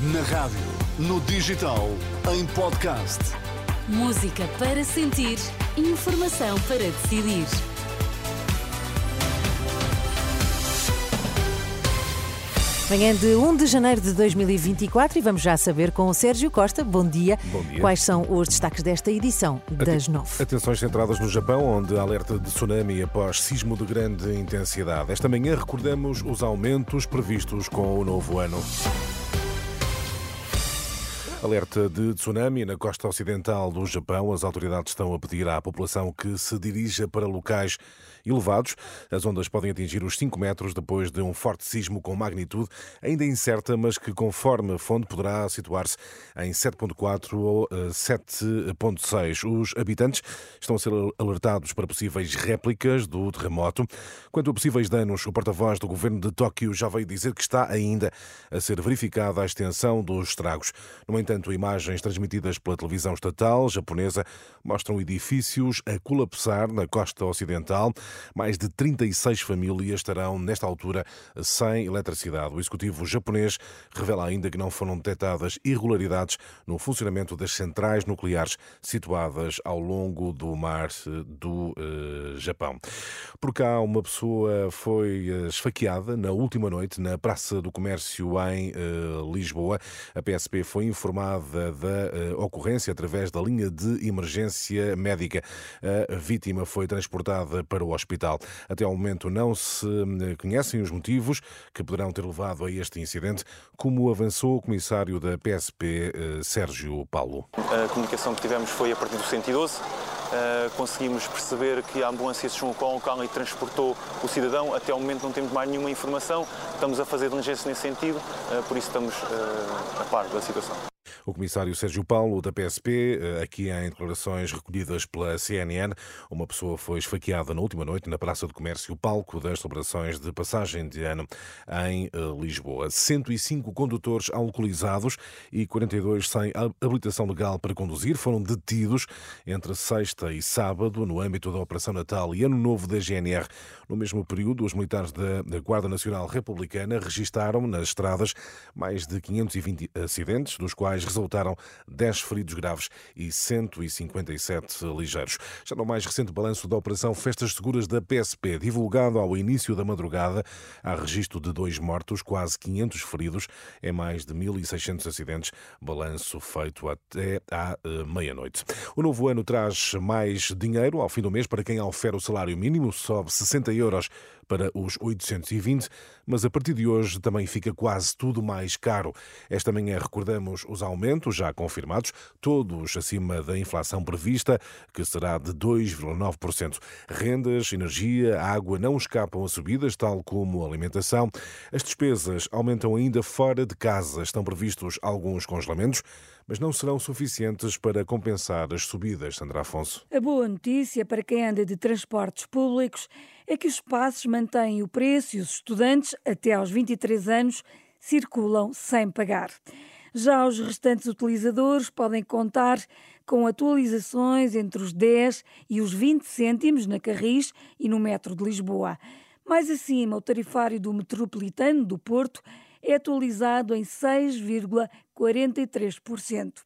Na rádio, no digital, em podcast. Música para sentir, informação para decidir. Manhã de 1 de janeiro de 2024 e vamos já saber com o Sérgio Costa. Bom dia. Bom dia. Quais são os destaques desta edição das nove? Atenções centradas no Japão, onde alerta de tsunami após sismo de grande intensidade. Esta manhã recordamos os aumentos previstos com o novo ano. Alerta de tsunami na costa ocidental do Japão. As autoridades estão a pedir à população que se dirija para locais elevados. As ondas podem atingir os 5 metros depois de um forte sismo com magnitude ainda incerta, mas que, conforme a fonte, poderá situar-se em 7.4 ou 7.6. Eh, Os habitantes estão a ser alertados para possíveis réplicas do terremoto. Quanto a possíveis danos, o porta-voz do governo de Tóquio já veio dizer que está ainda a ser verificada a extensão dos estragos. No entanto, imagens transmitidas pela televisão estatal japonesa mostram edifícios a colapsar na costa ocidental. Mais de 36 famílias estarão, nesta altura, sem eletricidade. O executivo japonês revela ainda que não foram detectadas irregularidades no funcionamento das centrais nucleares situadas ao longo do mar do uh, Japão. Por cá, uma pessoa foi eh, esfaqueada na última noite na Praça do Comércio em Lisboa. A PSP foi informada da ocorrência através da linha de emergência médica. A vítima foi transportada para o hospital. Até ao momento não se conhecem os motivos que poderão ter levado a este incidente, como avançou o comissário da PSP, eh, Sérgio Paulo. A comunicação que tivemos foi a partir do 112. Uh, conseguimos perceber que a ambulância se deslocou ao local e transportou o cidadão. Até ao momento não temos mais nenhuma informação. Estamos a fazer diligência nesse sentido, uh, por isso estamos uh, a par da situação. O comissário Sérgio Paulo, da PSP, eh, aqui em declarações recolhidas pela CNN, uma pessoa foi esfaqueada na última noite na Praça do Comércio, palco das celebrações de passagem de ano em eh, Lisboa. 105 condutores alcoolizados e 42 sem habilitação legal para conduzir foram detidos entre sexta e sábado no âmbito da Operação Natal e Ano Novo da GNR. No mesmo período, os militares da Guarda Nacional Republicana registaram nas estradas mais de 520 acidentes, dos quais resultaram 10 feridos graves e 157 ligeiros. Já no mais recente balanço da Operação Festas Seguras da PSP, divulgado ao início da madrugada, há registro de dois mortos, quase 500 feridos, é mais de 1.600 acidentes, balanço feito até à uh, meia-noite. O novo ano traz mais dinheiro ao fim do mês para quem ofere o salário mínimo, sobe 60 euros para os 820, mas a partir de hoje também fica quase tudo mais caro. Esta manhã recordamos os aumentos já confirmados, todos acima da inflação prevista, que será de 2,9%. Rendas, energia, água não escapam a subidas, tal como alimentação. As despesas aumentam ainda fora de casa. Estão previstos alguns congelamentos mas não serão suficientes para compensar as subidas, Sandra Afonso. A boa notícia para quem anda de transportes públicos é que os passos mantêm o preço e os estudantes, até aos 23 anos, circulam sem pagar. Já os restantes utilizadores podem contar com atualizações entre os 10 e os 20 cêntimos na Carris e no metro de Lisboa. Mais acima, o tarifário do metropolitano do Porto é atualizado em 6,43%.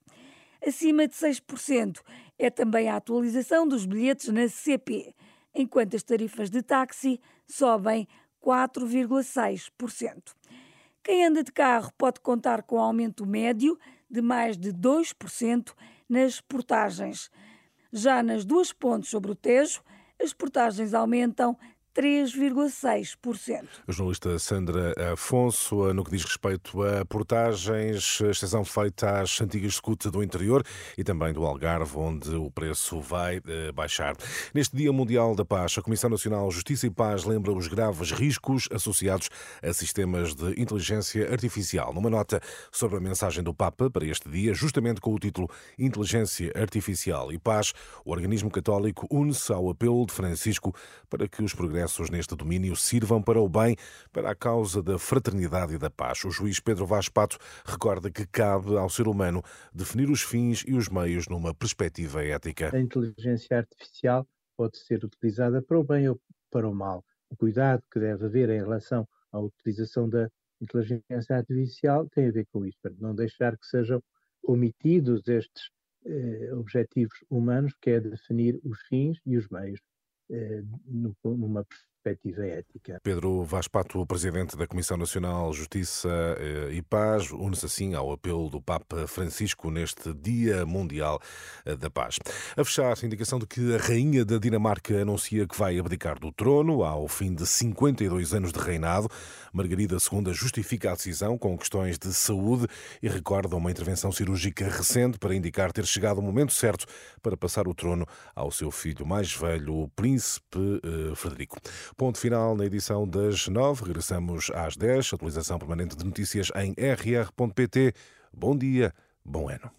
Acima de 6% é também a atualização dos bilhetes na CP, enquanto as tarifas de táxi sobem 4,6%. Quem anda de carro pode contar com aumento médio de mais de 2% nas portagens. Já nas duas pontes sobre o Tejo, as portagens aumentam 3,6%. A jornalista Sandra Afonso, no que diz respeito a portagens, exceção feita às antigas scutas do interior e também do Algarve, onde o preço vai eh, baixar. Neste Dia Mundial da Paz, a Comissão Nacional Justiça e Paz lembra os graves riscos associados a sistemas de inteligência artificial. Numa nota sobre a mensagem do Papa para este dia, justamente com o título Inteligência Artificial e Paz, o organismo católico une-se ao apelo de Francisco para que os progressos progressos neste domínio sirvam para o bem, para a causa da fraternidade e da paz. O juiz Pedro Vaz Pato recorda que cabe ao ser humano definir os fins e os meios numa perspectiva ética. A inteligência artificial pode ser utilizada para o bem ou para o mal. O cuidado que deve haver em relação à utilização da inteligência artificial tem a ver com isso, para não deixar que sejam omitidos estes eh, objetivos humanos, que é definir os fins e os meios numa perspectiva ética. Pedro Vaz Pato, presidente da Comissão Nacional Justiça eh, e Paz, une-se assim ao apelo do Papa Francisco neste Dia Mundial eh, da Paz. A fechar, a indicação de que a Rainha da Dinamarca anuncia que vai abdicar do trono ao fim de 52 anos de reinado. Margarida II justifica a decisão com questões de saúde e recorda uma intervenção cirúrgica recente para indicar ter chegado o momento certo para passar o trono ao seu filho mais velho, o príncipe eh, Frederico. Ponto final na edição das nove. Regressamos às dez. Atualização permanente de notícias em rr.pt. Bom dia, bom ano.